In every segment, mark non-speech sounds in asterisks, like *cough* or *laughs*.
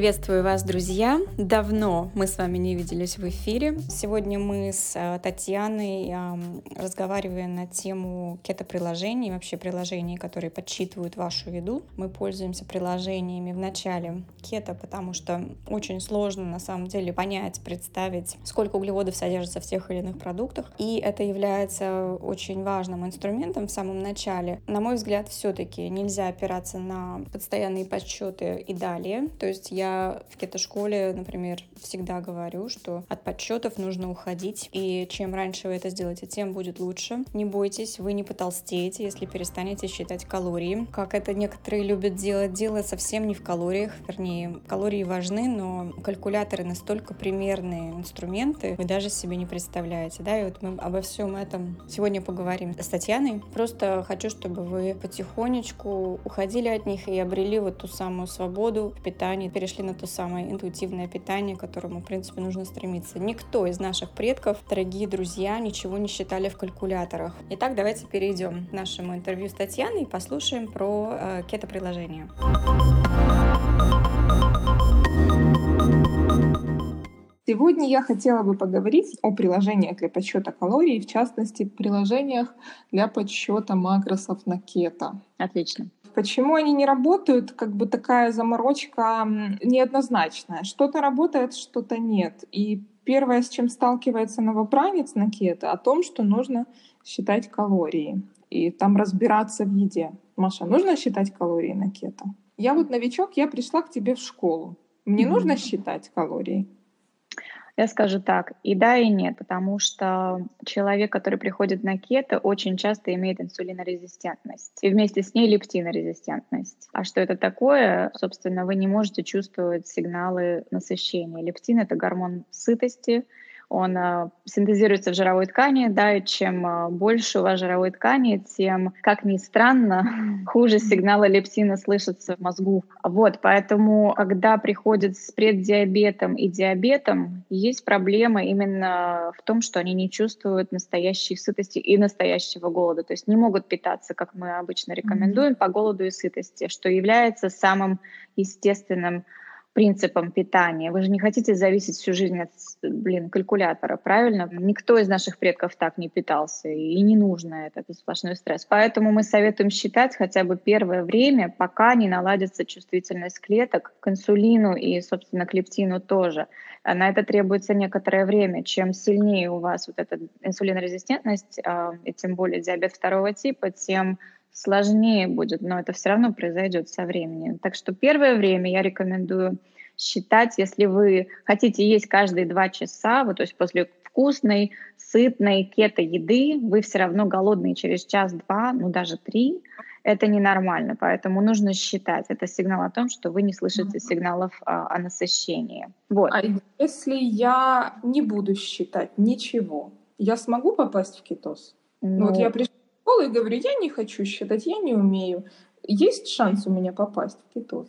Приветствую вас, друзья! Давно мы с вами не виделись в эфире. Сегодня мы с э, Татьяной разговариваем на тему кето-приложений, вообще приложений, которые подсчитывают вашу еду. Мы пользуемся приложениями в начале кето, потому что очень сложно на самом деле понять, представить, сколько углеводов содержится в тех или иных продуктах. И это является очень важным инструментом в самом начале. На мой взгляд, все-таки нельзя опираться на постоянные подсчеты и далее. То есть я в кето-школе, например, всегда говорю, что от подсчетов нужно уходить, и чем раньше вы это сделаете, тем будет лучше. Не бойтесь, вы не потолстеете, если перестанете считать калории. Как это некоторые любят делать, дело совсем не в калориях, вернее, калории важны, но калькуляторы настолько примерные инструменты, вы даже себе не представляете, да, и вот мы обо всем этом сегодня поговорим с Татьяной. Просто хочу, чтобы вы потихонечку уходили от них и обрели вот ту самую свободу в питании, перешли на то самое интуитивное питание, к которому, в принципе, нужно стремиться. Никто из наших предков, дорогие друзья, ничего не считали в калькуляторах. Итак, давайте перейдем к нашему интервью с Татьяной и послушаем про э, кето-приложение. Сегодня я хотела бы поговорить о приложениях для подсчета калорий, в частности, приложениях для подсчета макросов на кето. Отлично. Почему они не работают, как бы такая заморочка неоднозначная. Что-то работает, что-то нет. И первое, с чем сталкивается новобранец на кето, о том, что нужно считать калории и там разбираться в еде. Маша, нужно считать калории на кето? Я вот новичок, я пришла к тебе в школу. Мне mm-hmm. нужно считать калории? Я скажу так, и да, и нет, потому что человек, который приходит на кето, очень часто имеет инсулинорезистентность и вместе с ней лептинорезистентность. А что это такое? Собственно, вы не можете чувствовать сигналы насыщения. Лептин — это гормон сытости, он а, синтезируется в жировой ткани, да, и чем а, больше у вас жировой ткани, тем, как ни странно, *laughs* хуже сигналы лептина слышатся в мозгу. Вот, поэтому, когда приходят с преддиабетом и диабетом, есть проблема именно в том, что они не чувствуют настоящей сытости и настоящего голода, то есть не могут питаться, как мы обычно рекомендуем, по голоду и сытости, что является самым естественным принципам питания. Вы же не хотите зависеть всю жизнь от, блин, калькулятора, правильно? Никто из наших предков так не питался, и не нужно это, это сплошной стресс. Поэтому мы советуем считать хотя бы первое время, пока не наладится чувствительность клеток к инсулину и, собственно, к лептину тоже. На это требуется некоторое время. Чем сильнее у вас вот эта инсулинорезистентность, а, и тем более диабет второго типа, тем сложнее будет, но это все равно произойдет со временем. Так что первое время я рекомендую считать, если вы хотите есть каждые два часа, вот, то есть после вкусной, сытной кето-еды, вы все равно голодные через час-два, ну даже три, это ненормально, поэтому нужно считать. Это сигнал о том, что вы не слышите сигналов а, о насыщении. Вот. А если я не буду считать ничего, я смогу попасть в кетоз? Ну, вот я пришла школы и говорю, я не хочу считать, я не умею. Есть шанс у меня попасть в кетоз?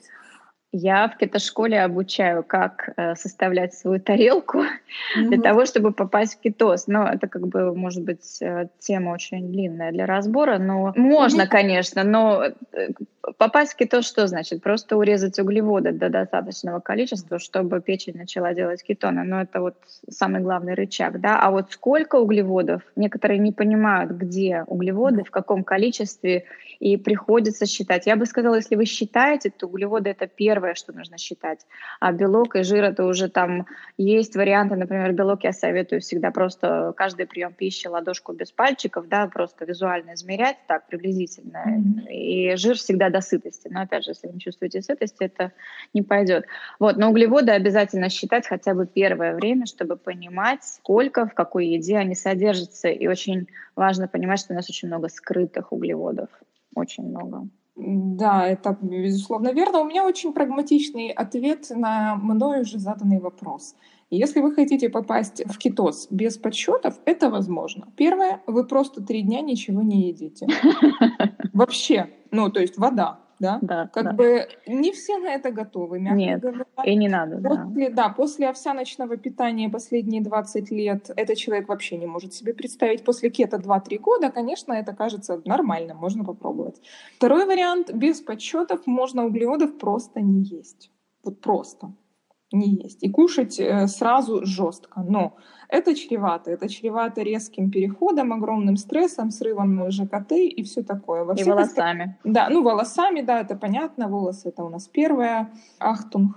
Я в кетошколе обучаю, как э, составлять свою тарелку mm-hmm. *laughs* для того, чтобы попасть в кетоз. Но это как бы, может быть, э, тема очень длинная для разбора. Но можно, mm-hmm. конечно, но э, попасть в кетоз что значит? Просто урезать углеводы до достаточного количества, чтобы печень начала делать кетоны. Но это вот самый главный рычаг, да. А вот сколько углеводов? Некоторые не понимают, где углеводы, mm-hmm. в каком количестве, и приходится считать. Я бы сказала, если вы считаете, то углеводы это первое что нужно считать. А белок и жир это уже там есть варианты, например, белок я советую всегда просто каждый прием пищи ладошку без пальчиков, да, просто визуально измерять так приблизительно. Mm-hmm. И жир всегда до сытости. Но опять же, если вы не чувствуете сытости, это не пойдет. Вот, но углеводы обязательно считать хотя бы первое время, чтобы понимать, сколько в какой еде они содержатся. И очень важно понимать, что у нас очень много скрытых углеводов. Очень много. Да, это безусловно верно. У меня очень прагматичный ответ на мною уже заданный вопрос. Если вы хотите попасть в кетоз без подсчетов, это возможно. Первое, вы просто три дня ничего не едите. *laughs* Вообще, ну, то есть вода да? Да. Как да. бы не все на это готовы, мягко Нет, говоря. и не надо, после, да. Да, после овсяночного питания последние 20 лет этот человек вообще не может себе представить. После кето 2-3 года, конечно, это кажется нормальным, можно попробовать. Второй вариант, без подсчетов можно углеводов просто не есть. Вот просто не есть. И кушать э, сразу жестко. Но это чревато. Это чревато резким переходом, огромным стрессом, срывом ЖКТ и все такое. Во и волосами. Да, ну волосами, да, это понятно. Волосы это у нас первое. Ахтунг.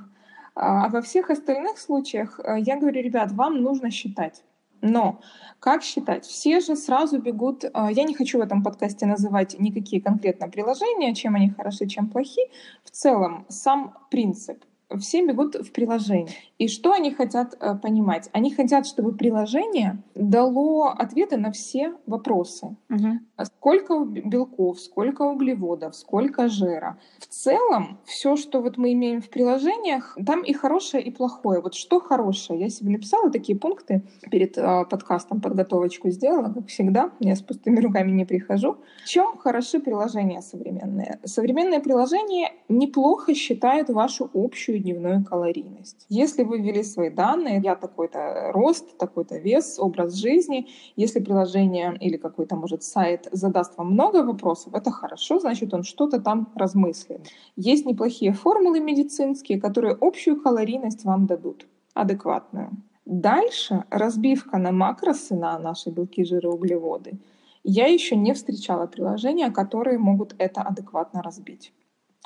А во всех остальных случаях э, я говорю, ребят, вам нужно считать. Но как считать? Все же сразу бегут. Э, я не хочу в этом подкасте называть никакие конкретно приложения, чем они хороши, чем плохи. В целом, сам принцип — все бегут в приложение. И что они хотят э, понимать? Они хотят, чтобы приложение дало ответы на все вопросы. Угу. Сколько белков, сколько углеводов, сколько жира. В целом, все, что вот мы имеем в приложениях, там и хорошее, и плохое. Вот что хорошее? Я себе написала такие пункты перед э, подкастом, подготовочку сделала, как всегда. Я с пустыми руками не прихожу. В чем хороши приложения современные? Современные приложения неплохо считают вашу общую дневную калорийность. Если вы ввели свои данные, я такой-то рост, такой-то вес, образ жизни, если приложение или какой-то, может, сайт задаст вам много вопросов, это хорошо, значит, он что-то там размыслит. Есть неплохие формулы медицинские, которые общую калорийность вам дадут, адекватную. Дальше разбивка на макросы, на наши белки, жиры, углеводы. Я еще не встречала приложения, которые могут это адекватно разбить.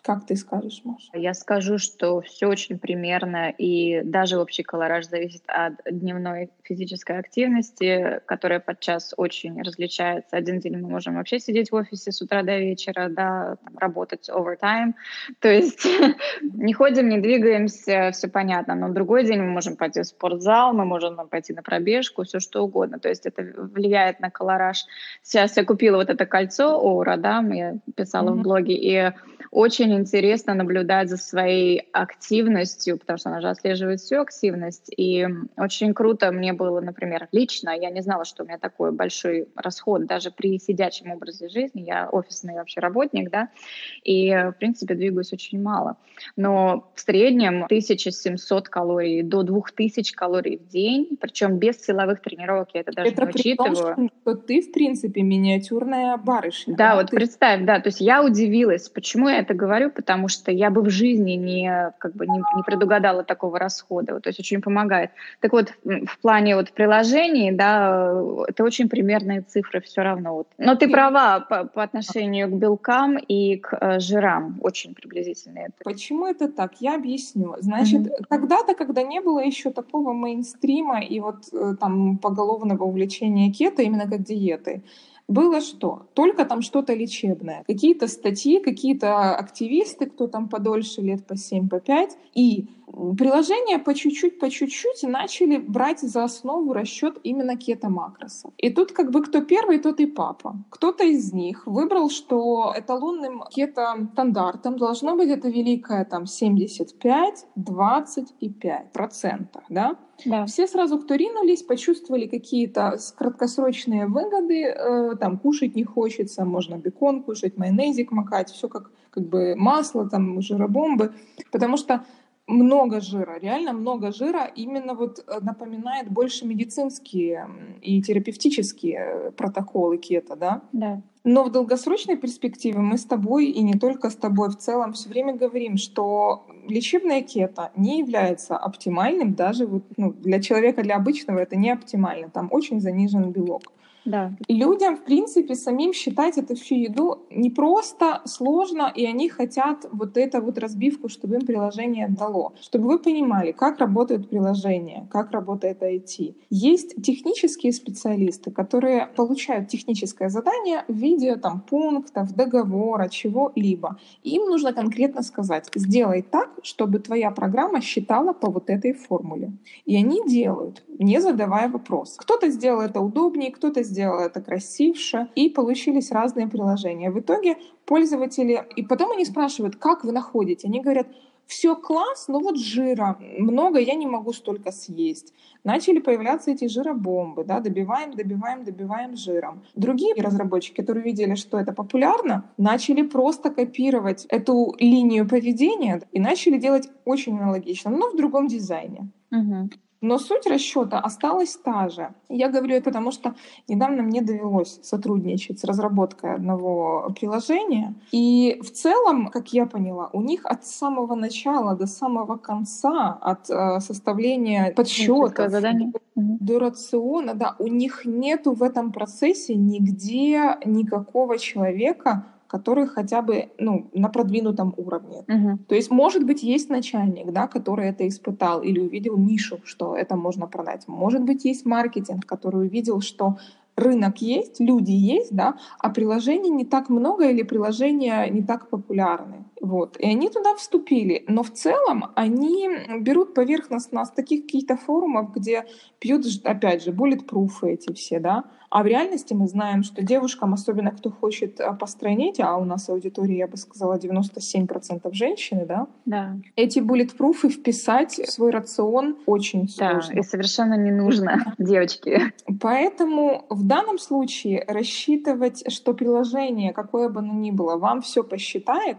Как ты скажешь, Маша? Я скажу, что все очень примерно, и даже общий колораж зависит от дневной физической активности, которая подчас очень различается. Один день мы можем вообще сидеть в офисе с утра до вечера, да, там, работать овертайм, то есть *laughs* не ходим, не двигаемся, все понятно, но другой день мы можем пойти в спортзал, мы можем пойти на пробежку, все что угодно, то есть это влияет на колораж. Сейчас я купила вот это кольцо Оура, да, я писала mm-hmm. в блоге, и очень интересно наблюдать за своей активностью, потому что она же отслеживает всю активность. И очень круто мне было, например, лично, я не знала, что у меня такой большой расход даже при сидячем образе жизни. Я офисный вообще работник, да, и, в принципе, двигаюсь очень мало. Но в среднем 1700 калорий до 2000 калорий в день, причем без силовых тренировок, я это даже это не учитываю. Том, что ты, в принципе, миниатюрная барышня. Да, да вот ты... представь, да, то есть я удивилась, почему я это говорю, потому что я бы в жизни не, как бы не, не предугадала такого расхода, то есть очень помогает. Так вот, в плане вот приложений, да, это очень примерные цифры все равно. Вот. Но ты права по, по отношению к белкам и к э, жирам, очень приблизительно это. Почему это так? Я объясню. Значит, mm-hmm. когда-то, когда не было еще такого мейнстрима и вот э, там поголовного увлечения кето, именно как диеты, было что? Только там что-то лечебное. Какие-то статьи, какие-то активисты, кто там подольше, лет по 7, по 5. И приложения по чуть-чуть, по чуть-чуть начали брать за основу расчет именно кето-макросов. И тут как бы кто первый, тот и папа. Кто-то из них выбрал, что эталонным кето-стандартом должно быть это великое там 75, 25 процентов, да? Да. Все сразу, кто ринулись, почувствовали какие-то краткосрочные выгоды. Э, там кушать не хочется, можно бекон кушать, майонезик макать, все как, как бы масло, там жиробомбы. Потому что много жира, реально много жира именно вот э, напоминает больше медицинские и терапевтические э, протоколы кето, да? Да. Но в долгосрочной перспективе мы с тобой и не только с тобой в целом все время говорим, что лечебная кето не является оптимальным даже вот, ну, для человека, для обычного это не оптимально. Там очень занижен белок. Да. Людям, в принципе, самим считать эту всю еду не просто сложно, и они хотят вот эту вот разбивку, чтобы им приложение дало. Чтобы вы понимали, как работает приложение, как работает IT. Есть технические специалисты, которые получают техническое задание в виде там, пунктов, договора, чего-либо. Им нужно конкретно сказать, сделай так, чтобы твоя программа считала по вот этой формуле. И они делают, не задавая вопрос. Кто-то сделал это удобнее, кто-то сделал сделала это красивше, и получились разные приложения. В итоге пользователи, и потом они спрашивают, как вы находите? Они говорят, все класс, но вот жира много, я не могу столько съесть. Начали появляться эти жиробомбы, да, добиваем, добиваем, добиваем жиром. Другие разработчики, которые видели, что это популярно, начали просто копировать эту линию поведения и начали делать очень аналогично, но в другом дизайне. Угу. Но суть расчета осталась та же. Я говорю это потому, что недавно мне довелось сотрудничать с разработкой одного приложения. И в целом, как я поняла, у них от самого начала до самого конца, от э, составления подсчетов до рациона, да, у них нету в этом процессе нигде никакого человека, который хотя бы ну, на продвинутом уровне. Uh-huh. То есть, может быть, есть начальник, да, который это испытал или увидел нишу, что это можно продать. Может быть, есть маркетинг, который увидел, что рынок есть, люди есть, да, а приложений не так много или приложения не так популярны. Вот. И они туда вступили. Но в целом они берут поверхностно с таких каких-то форумов, где пьют, опять же, bulletproof эти все, да, а в реальности мы знаем, что девушкам, особенно кто хочет э, постройнеть, а у нас аудитория, я бы сказала, 97% женщины, да? Да. Эти буллетпруфы вписать в свой рацион очень сложно. Да, и совершенно не нужно, девочки. Поэтому в данном случае рассчитывать, что приложение, какое бы оно ни было, вам все посчитает,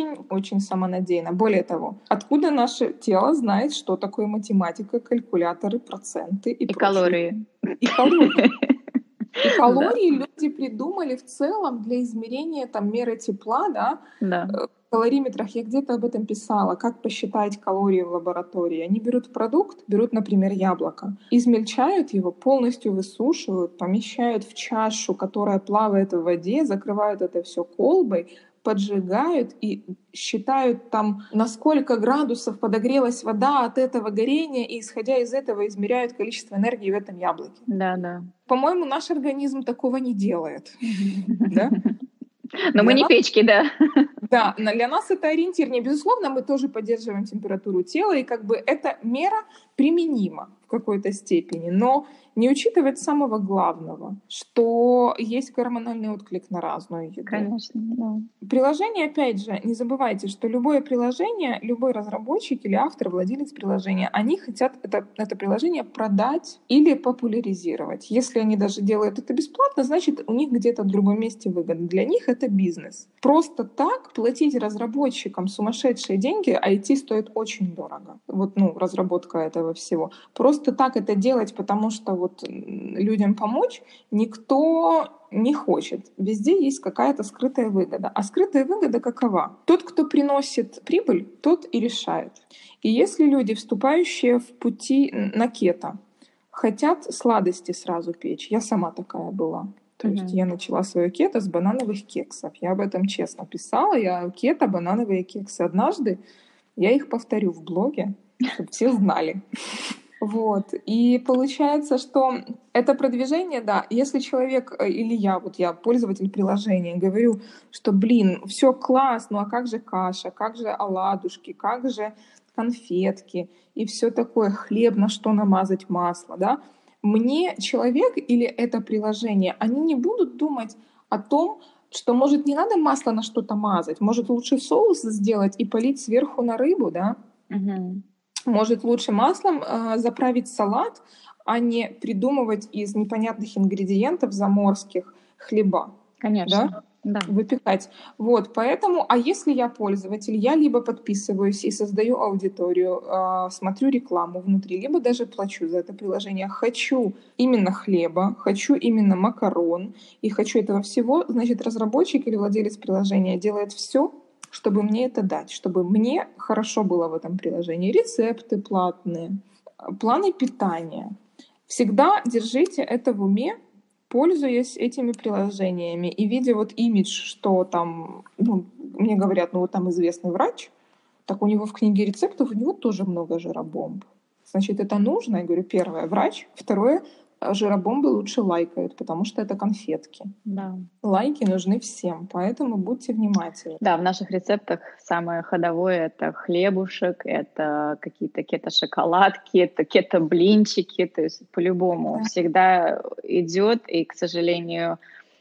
очень-очень самонадеянно. Более того, откуда наше тело знает, что такое математика, калькуляторы, проценты и, и калории. И калории. *laughs* И калории да. люди придумали в целом для измерения там меры тепла, да, да. Э, в калориметрах. Я где-то об этом писала, как посчитать калории в лаборатории. Они берут продукт, берут, например, яблоко, измельчают его, полностью высушивают, помещают в чашу, которая плавает в воде, закрывают это все колбой, поджигают и считают там, на сколько градусов подогрелась вода от этого горения, и исходя из этого измеряют количество энергии в этом яблоке. Да, да. По-моему, наш организм такого не делает. *laughs* Да? Но мы не печки, да. Да, для нас это ориентир. Безусловно, мы тоже поддерживаем температуру тела, и как бы эта мера применима в какой-то степени. Но не учитывать самого главного, что есть гормональный отклик на разную еду. Конечно, да. Приложение, опять же, не забывайте, что любое приложение, любой разработчик или автор, владелец приложения, они хотят это, это приложение продать или популяризировать. Если они даже делают это бесплатно, значит, у них где-то в другом месте выгода. Для них это бизнес. Просто так платить разработчикам сумасшедшие деньги, IT стоит очень дорого. Вот, ну, разработка этого всего. Просто так это делать, потому что вот людям помочь, никто не хочет. Везде есть какая-то скрытая выгода. А скрытая выгода какова? Тот, кто приносит прибыль, тот и решает. И если люди, вступающие в пути на кето, хотят сладости сразу печь, я сама такая была. То mm-hmm. есть я начала свое кето с банановых кексов. Я об этом честно писала. Я кето, банановые кексы. Однажды я их повторю в блоге, чтобы все знали. Вот. И получается, что это продвижение, да, если человек э, или я, вот я пользователь приложения, говорю, что, блин, все класс, ну а как же каша, как же оладушки, как же конфетки и все такое, хлеб, на что намазать масло, да, мне человек или это приложение, они не будут думать о том, что, может, не надо масло на что-то мазать, может, лучше соус сделать и полить сверху на рыбу, да? Угу может лучше маслом э, заправить салат, а не придумывать из непонятных ингредиентов заморских хлеба. Конечно. Да? Да. выпекать. Вот, поэтому, а если я пользователь, я либо подписываюсь и создаю аудиторию, э, смотрю рекламу внутри, либо даже плачу за это приложение. Хочу именно хлеба, хочу именно макарон и хочу этого всего, значит, разработчик или владелец приложения делает все, чтобы мне это дать, чтобы мне хорошо было в этом приложении. Рецепты платные, планы питания. Всегда держите это в уме, пользуясь этими приложениями и видя вот имидж, что там, ну, мне говорят, ну вот там известный врач, так у него в книге рецептов у него тоже много жиробомб. Значит, это нужно. Я говорю, первое, врач. Второе, жиробомбы лучше лайкают, потому что это конфетки. Да. Лайки нужны всем, поэтому будьте внимательны. Да, в наших рецептах самое ходовое — это хлебушек, это какие-то кето-шоколадки, это кето-блинчики, то есть по-любому да. всегда идет, и, к сожалению,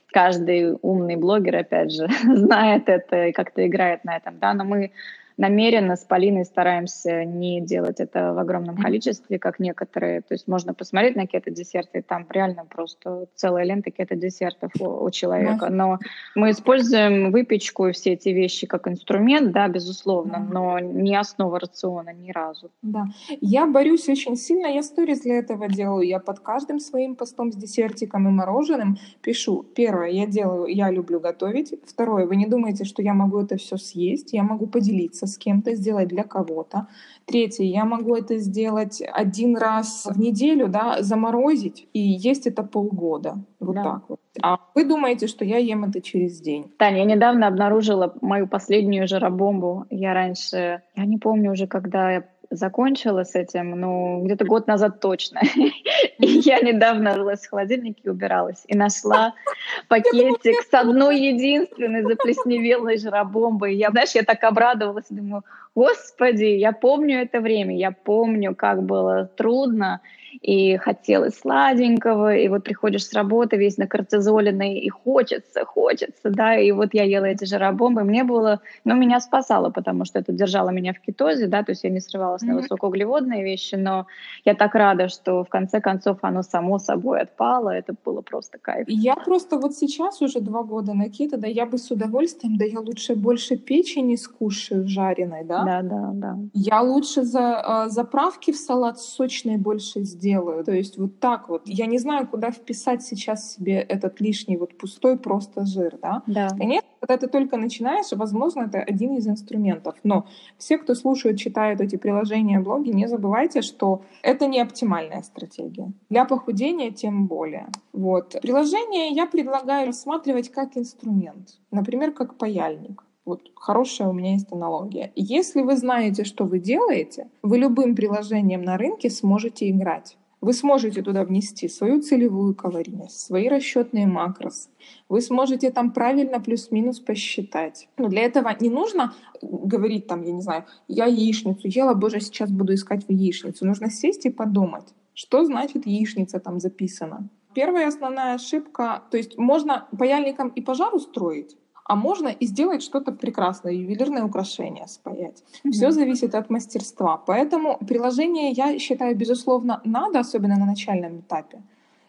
каждый умный блогер, опять же, *laughs* знает это и как-то играет на этом, да, но мы намеренно с Полиной стараемся не делать это в огромном количестве, как некоторые. То есть можно посмотреть на кето-десерты, там реально просто целая лента кето-десертов у, у человека. Но мы используем выпечку и все эти вещи как инструмент, да, безусловно, но не основа рациона ни разу. Да. Я борюсь очень сильно, я сторис для этого делаю. Я под каждым своим постом с десертиком и мороженым пишу. Первое, я делаю, я люблю готовить. Второе, вы не думаете, что я могу это все съесть, я могу поделиться с кем-то, сделать для кого-то. Третье, я могу это сделать один раз в неделю, да, заморозить и есть это полгода. Вот да. так вот. А вы думаете, что я ем это через день? Таня, я недавно обнаружила мою последнюю жиробомбу. Я раньше, я не помню уже, когда я закончила с этим, ну, где-то год назад точно. *laughs* И я недавно рылась в холодильнике и убиралась. И нашла *laughs* пакетик с одной единственной заплесневелой жиробомбой. Я, знаешь, я так обрадовалась, думаю, господи, я помню это время, я помню, как было трудно, и хотелось сладенького, и вот приходишь с работы весь на кортизолиной, и хочется, хочется, да, и вот я ела эти жиробомбы, мне было, ну, меня спасало, потому что это держало меня в кетозе, да, то есть я не срывалась mm-hmm. на высокоуглеводные вещи, но я так рада, что в конце концов оно само собой отпало, это было просто кайф. Я просто вот сейчас уже два года на кето, да, я бы с удовольствием, да, я лучше больше печени скушаю жареной, да? Да, да, да. Я лучше за, э, заправки в салат сочные больше сделаю, делаю. То есть вот так вот. Я не знаю, куда вписать сейчас себе этот лишний вот пустой просто жир, да? Да. Конечно, когда ты только начинаешь, возможно, это один из инструментов. Но все, кто слушают, читают эти приложения, блоги, не забывайте, что это не оптимальная стратегия. Для похудения тем более. Вот. Приложение я предлагаю рассматривать как инструмент. Например, как паяльник. Вот хорошая у меня есть аналогия. Если вы знаете, что вы делаете, вы любым приложением на рынке сможете играть. Вы сможете туда внести свою целевую калорийность, свои расчетные макросы. Вы сможете там правильно плюс-минус посчитать. Но для этого не нужно говорить там, я не знаю, я яичницу ела, боже, сейчас буду искать в яичницу. Нужно сесть и подумать, что значит яичница там записана. Первая основная ошибка, то есть можно паяльником и пожар устроить, а можно и сделать что-то прекрасное, ювелирное украшение спаять. Mm-hmm. Все зависит от мастерства. Поэтому приложение, я считаю, безусловно, надо, особенно на начальном этапе.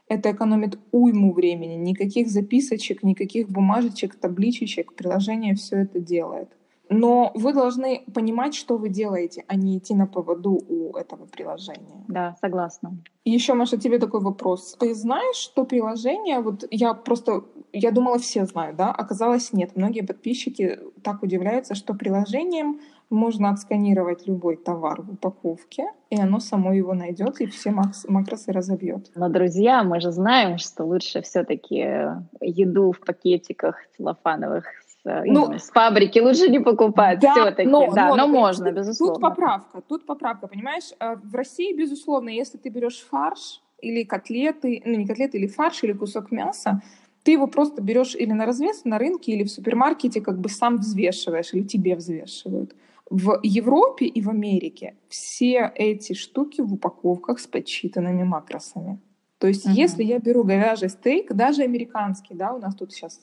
Это экономит уйму времени. Никаких записочек, никаких бумажечек, табличечек. Приложение все это делает. Но вы должны понимать, что вы делаете, а не идти на поводу у этого приложения. Да, согласна. Еще, Маша, тебе такой вопрос. Ты знаешь, что приложение, вот я просто, я думала, все знают, да? Оказалось, нет. Многие подписчики так удивляются, что приложением можно отсканировать любой товар в упаковке, и оно само его найдет и все макросы разобьет. Но, друзья, мы же знаем, что лучше все-таки еду в пакетиках целлофановых ну, с фабрики лучше не покупать да, все-таки, но, да, но, но можно, тут, безусловно. Тут поправка, тут поправка, понимаешь? Э, в России, безусловно, если ты берешь фарш или котлеты, ну не котлеты, или фарш, или кусок мяса, ты его просто берешь или на развес на рынке, или в супермаркете как бы сам взвешиваешь, или тебе взвешивают. В Европе и в Америке все эти штуки в упаковках с подсчитанными макросами. То есть, uh-huh. если я беру говяжий стейк, даже американский, да, у нас тут сейчас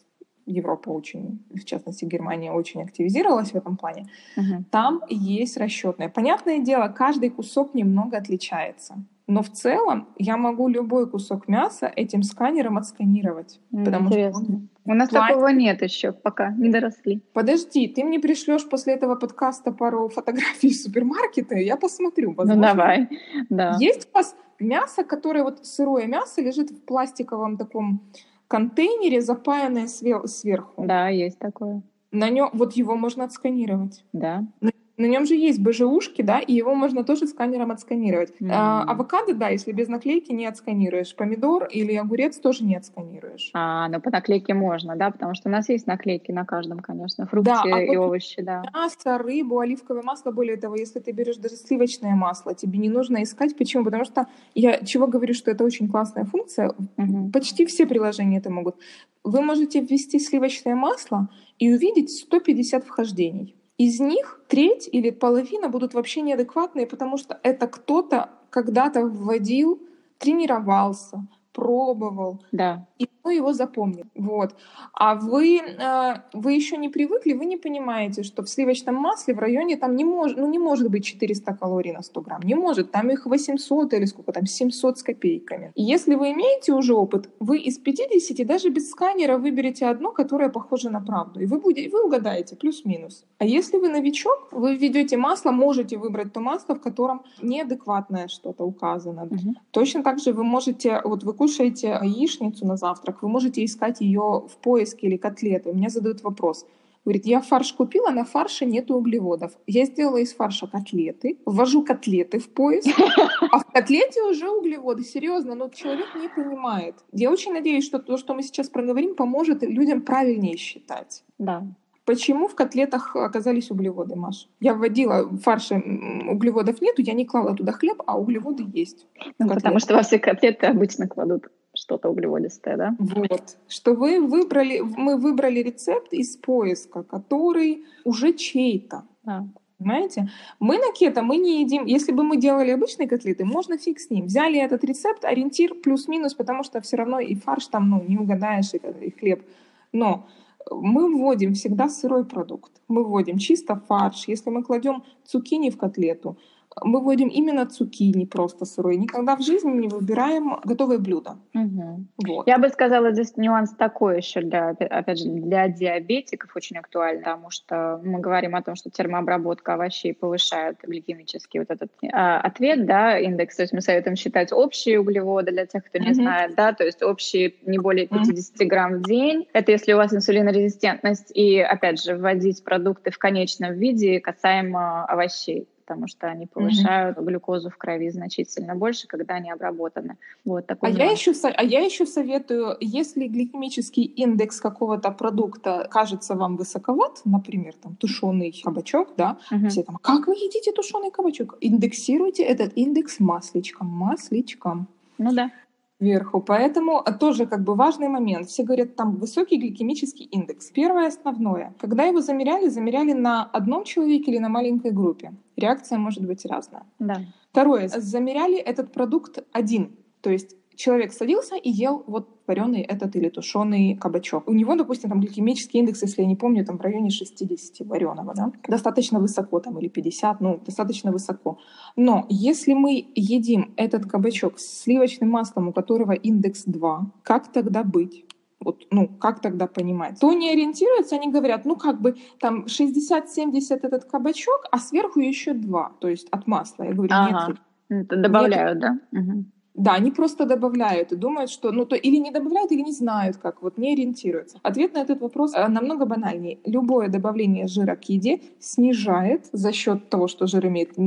Европа очень, в частности Германия, очень активизировалась в этом плане, uh-huh. там есть расчетное. Понятное дело, каждый кусок немного отличается. Но в целом я могу любой кусок мяса этим сканером отсканировать. Mm, потому интересно. что он У нас платит. такого нет еще, пока не доросли. Подожди, ты мне пришлешь после этого подкаста пару фотографий из супермаркета, я посмотрю. Ну, возможно. Ну давай, да. Есть у вас мясо, которое вот сырое мясо лежит в пластиковом таком контейнере, запаянное сверху. Да, есть такое. На нем вот его можно отсканировать. Да. На нем же есть БЖУшки, да, и его можно тоже сканером отсканировать. Mm-hmm. А, авокадо, да, если без наклейки не отсканируешь. Помидор или огурец тоже не отсканируешь. А, ну по наклейке можно, да, потому что у нас есть наклейки на каждом, конечно, фрукты да, а и вот овощи, да. Мясо, рыбу, оливковое масло, более того, если ты берешь даже сливочное масло, тебе не нужно искать. Почему? Потому что я чего говорю, что это очень классная функция. Mm-hmm. Почти все приложения это могут. Вы можете ввести сливочное масло и увидеть 150 вхождений. Из них треть или половина будут вообще неадекватные, потому что это кто-то когда-то вводил, тренировался, пробовал. Да. И его запомнит. Вот. А вы, э, вы еще не привыкли, вы не понимаете, что в сливочном масле в районе там не, мож, ну, не может быть 400 калорий на 100 грамм. Не может. Там их 800 или сколько там, 700 с копейками. И если вы имеете уже опыт, вы из 50 даже без сканера выберете одно, которое похоже на правду. И вы, будете, вы угадаете плюс-минус. А если вы новичок, вы введете масло, можете выбрать то масло, в котором неадекватное что-то указано. Угу. Точно так же вы можете, вот вы кушаете яичницу на завтрак, вы можете искать ее в поиске или котлеты. У меня задают вопрос. Говорит, я фарш купила, на фарше нет углеводов. Я сделала из фарша котлеты, ввожу котлеты в поиск, а в котлете уже углеводы. Серьезно, но человек не понимает. Я очень надеюсь, что то, что мы сейчас проговорим, поможет людям правильнее считать. Да. Почему в котлетах оказались углеводы, Маш? Я вводила в фарше углеводов нету, я не клала туда хлеб, а углеводы есть. Ну, потому что во все котлеты обычно кладут что-то углеводистое, да? Вот. Что вы выбрали, мы выбрали рецепт из поиска, который уже чей-то. А. Понимаете? Мы на кето, мы не едим. Если бы мы делали обычные котлеты, можно фиг с ним. Взяли этот рецепт, ориентир плюс-минус, потому что все равно и фарш там, ну, не угадаешь, и, и хлеб. Но мы вводим всегда сырой продукт. Мы вводим чисто фарш. Если мы кладем цукини в котлету, мы вводим именно цукини просто сырой. Никогда в жизни не выбираем готовые блюда. Угу. Вот. Я бы сказала, здесь нюанс такой еще для, опять же, для диабетиков очень актуальный, потому что мы говорим о том, что термообработка овощей повышает гликемический вот этот а, ответ, да, индекс. То есть мы советуем считать общие углеводы для тех, кто не угу. знает, да, то есть общие не более 50 угу. грамм в день. Это если у вас инсулинорезистентность и, опять же, вводить продукты в конечном виде касаемо овощей потому что они повышают mm-hmm. глюкозу в крови значительно больше, когда они обработаны. Вот такой а, я еще, а я еще советую, если гликемический индекс какого-то продукта кажется вам высоковат, например, там тушеный кабачок, да, mm-hmm. все там, как вы едите тушеный кабачок? Индексируйте этот индекс масличком, масличком. Ну да вверху. Поэтому а, тоже как бы важный момент. Все говорят, там высокий гликемический индекс. Первое основное. Когда его замеряли, замеряли на одном человеке или на маленькой группе. Реакция может быть разная. Да. Второе. Замеряли этот продукт один. То есть человек садился и ел вот вареный этот или тушеный кабачок. У него, допустим, там гликемический индекс, если я не помню, там в районе 60 вареного, да, достаточно высоко там или 50, ну, достаточно высоко. Но если мы едим этот кабачок с сливочным маслом, у которого индекс 2, как тогда быть? Вот, ну, как тогда понимать? То не ориентируются, они говорят, ну, как бы там 60-70 этот кабачок, а сверху еще 2, то есть от масла. Я говорю, ага. нет. Добавляют, нет. да? Угу. Да, они просто добавляют и думают, что, ну, то или не добавляют, или не знают, как, вот не ориентируются. Ответ на этот вопрос э, намного банальнее. Любое добавление жира к еде снижает за счет того, что жир имеет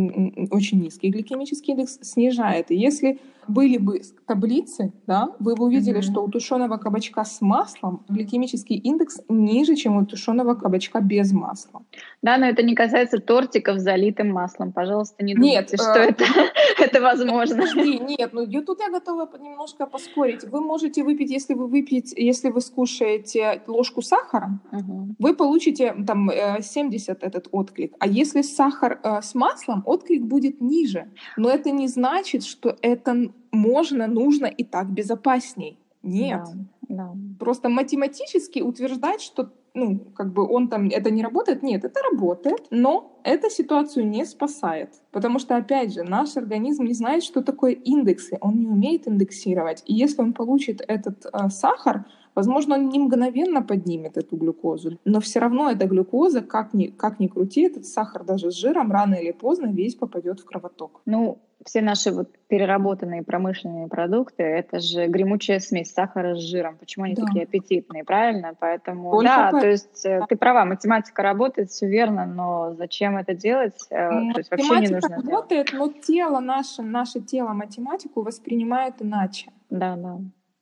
очень низкий гликемический индекс, снижает. И если были бы таблицы, да, вы бы увидели, mm-hmm. что у тушеного кабачка с маслом гликемический индекс ниже, чем у тушеного кабачка без масла. Да, но это не касается тортиков с залитым маслом. Пожалуйста, не думайте, нет, что э, это, *laughs* это возможно. нет, ну тут я готова немножко поспорить. Вы можете выпить, если вы выпьете, если вы скушаете ложку сахара, угу. вы получите там 70 э, этот отклик. А если сахар э, с маслом, отклик будет ниже. Но это не значит, что это можно, нужно и так безопасней. Нет. Да, да. Просто математически утверждать, что ну, как бы он там, это не работает. Нет, это работает, но эта ситуацию не спасает. Потому что, опять же, наш организм не знает, что такое индексы, он не умеет индексировать. И если он получит этот э, сахар, возможно, он не мгновенно поднимет эту глюкозу, но все равно эта глюкоза, как ни, как ни крути, этот сахар даже с жиром рано или поздно весь попадет в кровоток. Ну, все наши вот переработанные промышленные продукты, это же гремучая смесь сахара с жиром. Почему они да. такие аппетитные, правильно? Поэтому, Только да, по... то есть. Э, ты права, математика работает, все верно, но зачем это делать? Математика э, то есть вообще не нужно работает, делать. но тело наше, наше тело математику воспринимает иначе. Да, да.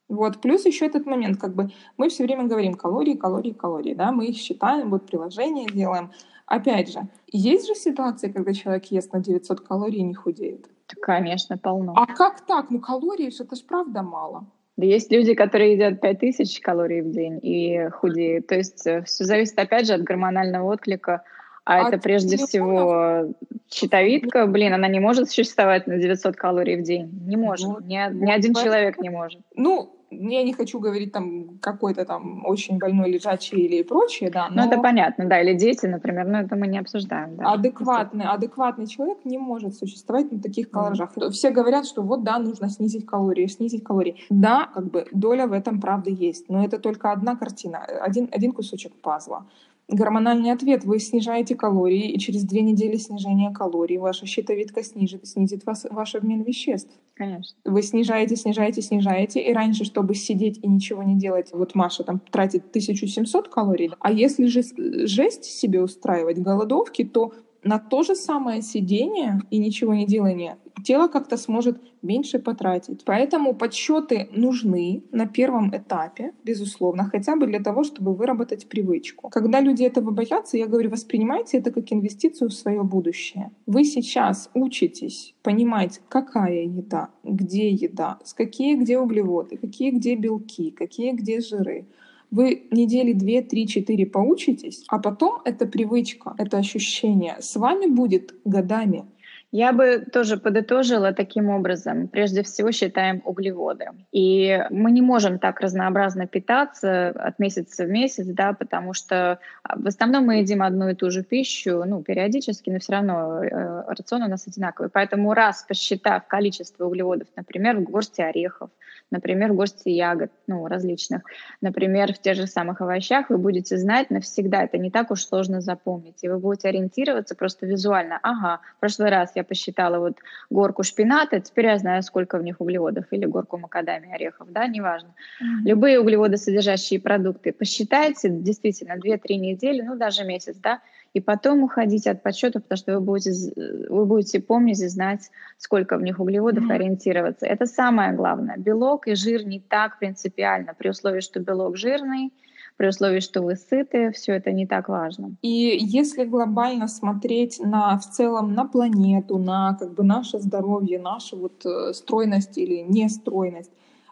Вот, плюс еще этот момент, как бы мы все время говорим калории, калории, калории, да, мы их считаем, вот приложение делаем. Опять же, есть же ситуации, когда человек ест на 900 калорий и не худеет. Конечно, полно. А как так? Ну, калорий, это ж правда мало. Да есть люди, которые едят 5000 калорий в день и худеют. То есть э, все зависит, опять же, от гормонального отклика А, а это прежде всего щитовидка, блин, она не может существовать на 900 калорий в день. Не может. Вот, ни, вот, ни один человек не может. Ну, я не хочу говорить там какой-то там очень больной лежачий или прочее, да. Но... Ну, это понятно, да, или дети, например, но это мы не обсуждаем. Да, адекватный, адекватный человек не может существовать на таких калоражах. Mm-hmm. Все говорят, что вот, да, нужно снизить калории, снизить калории. Да, как бы доля в этом правда есть, но это только одна картина, один, один кусочек пазла гормональный ответ. Вы снижаете калории, и через две недели снижения калорий ваша щитовидка снизит, снизит вас, ваш обмен веществ. Конечно. Вы снижаете, снижаете, снижаете, и раньше, чтобы сидеть и ничего не делать, вот Маша там тратит 1700 калорий, а если же жесть себе устраивать, голодовки, то на то же самое сидение и ничего не делание тело как-то сможет меньше потратить. Поэтому подсчеты нужны на первом этапе, безусловно, хотя бы для того, чтобы выработать привычку. Когда люди этого боятся, я говорю, воспринимайте это как инвестицию в свое будущее. Вы сейчас учитесь понимать, какая еда, где еда, с какие где углеводы, какие где белки, какие где жиры. Вы недели две, три, четыре поучитесь, а потом эта привычка, это ощущение с вами будет годами. Я бы тоже подытожила таким образом. Прежде всего считаем углеводы. И мы не можем так разнообразно питаться от месяца в месяц, да, потому что а, в основном мы едим одну и ту же пищу, ну, периодически, но все равно э, рацион у нас одинаковый. Поэтому раз посчитав количество углеводов, например, в горсти орехов, например, в горсти ягод, ну, различных, например, в тех же самых овощах, вы будете знать навсегда, это не так уж сложно запомнить, и вы будете ориентироваться просто визуально. Ага, в прошлый раз я посчитала вот горку шпината, теперь я знаю, сколько в них углеводов, или горку макадамия орехов, да, неважно. Mm-hmm. Любые углеводосодержащие продукты посчитайте действительно 2-3 недели, ну даже месяц, да, и потом уходить от подсчета, потому что вы будете, вы будете помнить и знать, сколько в них углеводов, mm-hmm. ориентироваться. Это самое главное. Белок и жир не так принципиально, при условии, что белок жирный, при условии, что вы сыты, все это не так важно. И если глобально смотреть на в целом на планету, на как бы наше здоровье, нашу вот э, стройность или нестройность,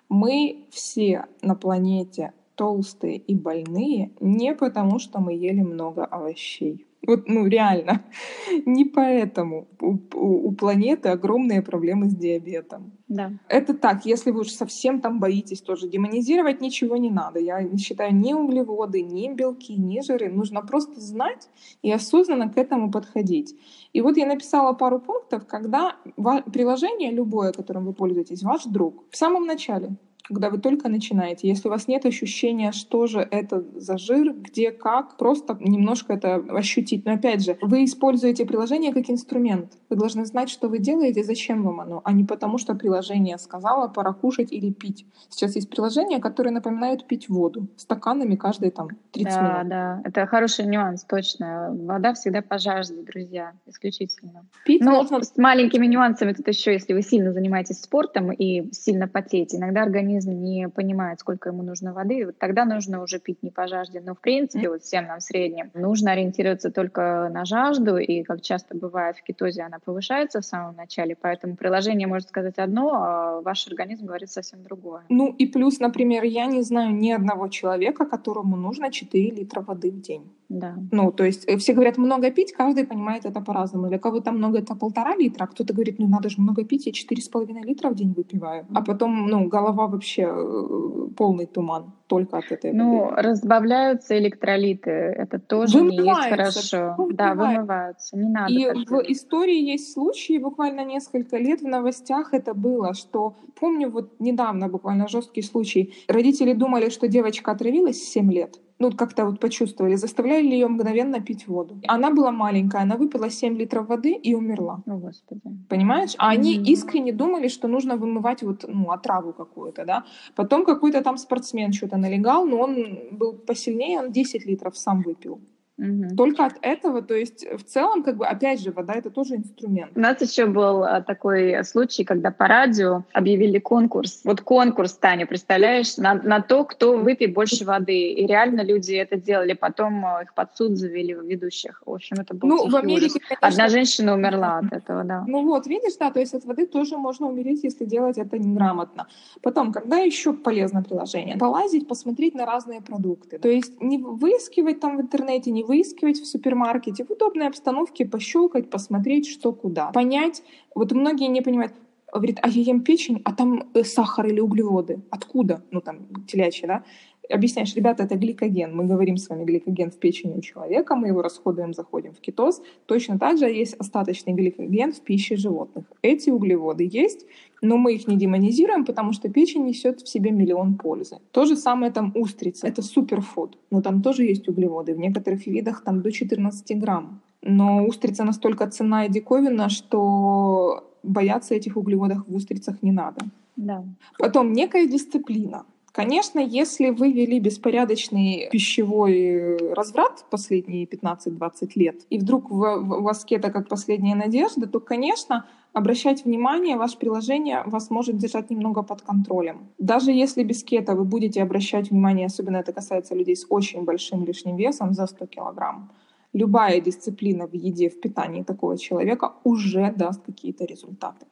мы все на планете толстые и больные не потому, что мы ели много овощей. Вот, ну, реально. *laughs* Не поэтому у, у, у планеты огромные проблемы с диабетом. Да. Это так, если вы уж совсем там боитесь тоже. Демонизировать ничего не надо. Я считаю, ни углеводы, ни белки, ни жиры. Нужно просто знать и осознанно к этому подходить. И вот я написала пару пунктов, когда приложение любое, которым вы пользуетесь, ваш друг, в самом начале когда вы только начинаете. Если у вас нет ощущения, что же это за жир, где, как, просто немножко это ощутить. Но опять же, вы используете приложение как инструмент. Вы должны знать, что вы делаете, зачем вам оно, а не потому, что приложение сказала пора кушать или пить. Сейчас есть приложения, которые напоминают пить воду стаканами каждые там 30 да, минут. Да, да, это хороший нюанс, точно. Вода всегда по жажде, друзья, исключительно. Пить Но можно... с маленькими нюансами тут еще, если вы сильно занимаетесь спортом и сильно потеете, иногда организм организм не понимает, сколько ему нужно воды, вот тогда нужно уже пить не по жажде. Но в принципе, вот всем нам в среднем нужно ориентироваться только на жажду, и как часто бывает в кетозе, она повышается в самом начале, поэтому приложение может сказать одно, а ваш организм говорит совсем другое. Ну и плюс, например, я не знаю ни одного человека, которому нужно 4 литра воды в день. Да. Ну, то есть э, все говорят много пить, каждый понимает это по-разному. Для кого-то много это полтора литра, а кто-то говорит, ну надо же много пить, я четыре с половиной литра в день выпиваю. А потом, ну, голова вообще э, полный туман только от этой Ну, воды. разбавляются электролиты, это тоже не есть хорошо. Вымывается. Да, вымываются, не надо. И в истории есть случаи, буквально несколько лет в новостях это было, что, помню, вот недавно буквально жесткий случай, родители думали, что девочка отравилась в 7 лет, ну, как-то вот почувствовали, заставляли ее мгновенно пить воду. Она была маленькая, она выпила 7 литров воды и умерла. О, Господи. Понимаешь? А они искренне думали, что нужно вымывать вот, ну, отраву какую-то, да. Потом какой-то там спортсмен что-то налегал, но он был посильнее, он 10 литров сам выпил. Угу. Только от этого, то есть в целом, как бы, опять же, вода это тоже инструмент. У нас еще был а, такой случай, когда по радио объявили конкурс. Вот конкурс, Таня, представляешь, на, на то, кто выпьет больше воды. И реально люди это делали. Потом а, их под суд завели в ведущих. В общем, это был ну, в Америке, конечно, Одна женщина умерла от этого, да. Ну вот, видишь, да, то есть от воды тоже можно умереть, если делать это неграмотно. Потом, когда еще полезно приложение? Полазить, посмотреть на разные продукты. То есть не выискивать там в интернете, не выискивать в супермаркете, в удобной обстановке пощелкать, посмотреть, что куда. Понять, вот многие не понимают, говорит, а я ем печень, а там э, сахар или углеводы. Откуда? Ну, там, телячья, да? объясняешь, ребята, это гликоген. Мы говорим с вами гликоген в печени у человека, мы его расходуем, заходим в кетоз. Точно так же есть остаточный гликоген в пище животных. Эти углеводы есть, но мы их не демонизируем, потому что печень несет в себе миллион пользы. То же самое там устрица. Это суперфуд, но там тоже есть углеводы. В некоторых видах там до 14 грамм. Но устрица настолько ценна и диковина, что бояться этих углеводов в устрицах не надо. Да. Потом некая дисциплина. Конечно, если вы вели беспорядочный пищевой разврат последние 15-20 лет, и вдруг у вас кето как последняя надежда, то, конечно, обращать внимание, ваше приложение вас может держать немного под контролем. Даже если без кето вы будете обращать внимание, особенно это касается людей с очень большим лишним весом за 100 килограмм, любая дисциплина в еде, в питании такого человека уже даст какие-то результаты.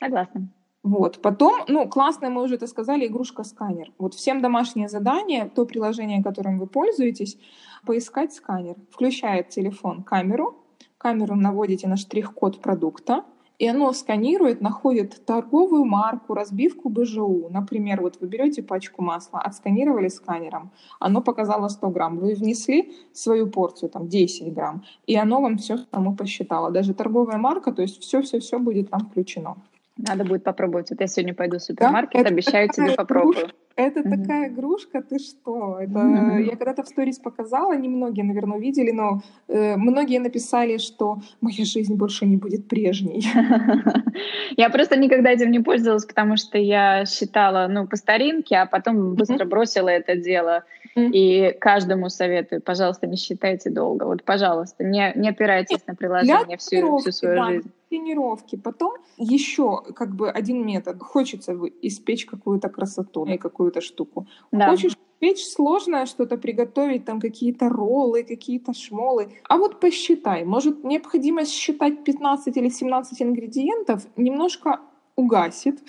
Согласна. Вот. Потом, ну, классная, мы уже это сказали, игрушка-сканер. Вот всем домашнее задание, то приложение, которым вы пользуетесь, поискать сканер. Включает телефон камеру, камеру наводите на штрих-код продукта, и оно сканирует, находит торговую марку, разбивку БЖУ. Например, вот вы берете пачку масла, отсканировали сканером, оно показало 100 грамм, вы внесли свою порцию, там 10 грамм, и оно вам все само посчитало. Даже торговая марка, то есть все-все-все будет там включено. Надо будет попробовать. Вот я сегодня пойду в супермаркет, да? обещаю тебе попробую. Это угу. такая игрушка, ты что? Это угу. я когда-то в сторис показала, немногие, наверное, увидели, но э, многие написали, что моя жизнь больше не будет прежней. *laughs* Я просто никогда этим не пользовалась, потому что я считала, ну, по старинке, а потом быстро бросила это дело. И каждому советую, пожалуйста, не считайте долго. Вот, пожалуйста, не, не опирайтесь на приложение всю, всю свою жизнь тренировки. Потом еще как бы один метод. Хочется испечь какую-то красоту и какую-то штуку. Да. Хочешь печь сложное что-то приготовить, там какие-то роллы, какие-то шмолы. А вот посчитай, может необходимость считать 15 или 17 ингредиентов немножко угасит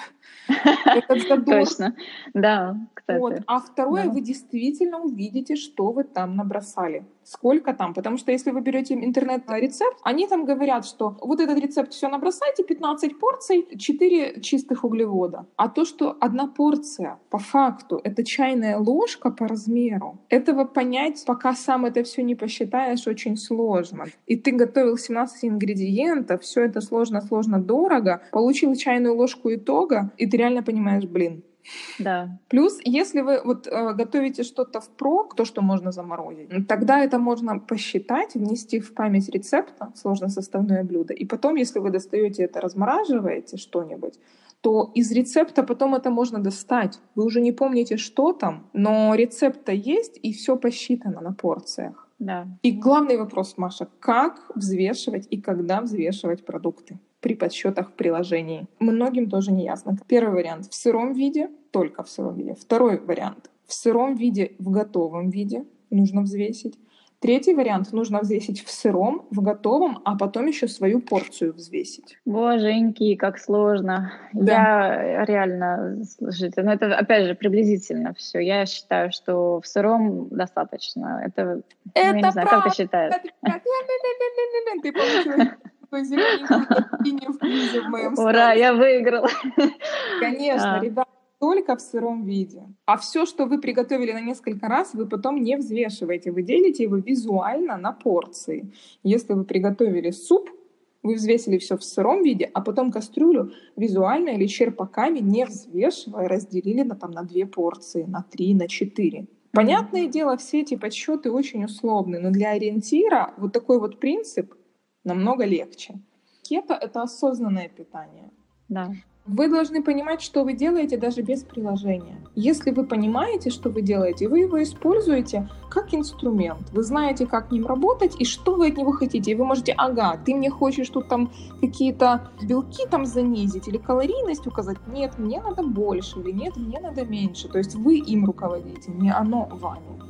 *laughs* Точно, да, кстати. Вот. А второе, да. вы действительно увидите, что вы там набросали. Сколько там? Потому что если вы берете интернет-рецепт, они там говорят, что вот этот рецепт все набросайте, 15 порций, 4 чистых углевода. А то, что одна порция по факту это чайная ложка по размеру, этого понять, пока сам это все не посчитаешь, очень сложно. И ты готовил 17 ингредиентов, все это сложно, сложно, дорого, получил чайную ложку итога, и ты реально понимаешь, блин, да. Плюс, если вы вот э, готовите что-то в прок, то, что можно заморозить, тогда это можно посчитать, внести в память рецепта сложносоставное блюдо. И потом, если вы достаете это, размораживаете что-нибудь, то из рецепта потом это можно достать. Вы уже не помните, что там, но рецепт-то есть, и все посчитано на порциях. Да. И главный вопрос, Маша, как взвешивать и когда взвешивать продукты? При подсчетах в приложении. Многим тоже не ясно. Первый вариант в сыром виде, только в сыром виде. Второй вариант в сыром виде, в готовом виде нужно взвесить. Третий вариант нужно взвесить в сыром, в готовом, а потом еще свою порцию взвесить. Боженьки, как сложно. Да. Я реально, слушайте, ну это опять же приблизительно все. Я считаю, что в сыром достаточно. Это, это ну, я не знаю, как ты считаешь? *laughs* Ты получила такой зелененький в книзе в моем Ура, я выиграла. Конечно, а. ребята, только в сыром виде. А все, что вы приготовили на несколько раз, вы потом не взвешиваете. Вы делите его визуально на порции. Если вы приготовили суп, вы взвесили все в сыром виде, а потом кастрюлю визуально или черпаками, не взвешивая, разделили на, там, на две порции, на три, на четыре. Понятное дело, все эти подсчеты очень условны, но для ориентира вот такой вот принцип намного легче. Кето — это осознанное питание. Да. Вы должны понимать, что вы делаете даже без приложения. Если вы понимаете, что вы делаете, вы его используете как инструмент. Вы знаете, как ним работать и что вы от него хотите. И вы можете, ага, ты мне хочешь тут там какие-то белки там занизить или калорийность указать. Нет, мне надо больше или нет, мне надо меньше. То есть вы им руководите, не оно вами.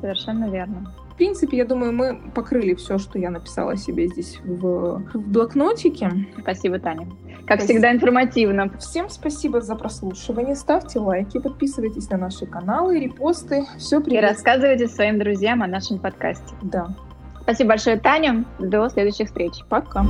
Совершенно верно. В принципе, я думаю, мы покрыли все, что я написала себе здесь в, в блокнотике. Спасибо, Таня. Как спасибо. всегда, информативно. Всем спасибо за прослушивание. Ставьте лайки, подписывайтесь на наши каналы, репосты. Все привет. И рассказывайте своим друзьям о нашем подкасте. Да. Спасибо большое, Таня. До следующих встреч. Пока.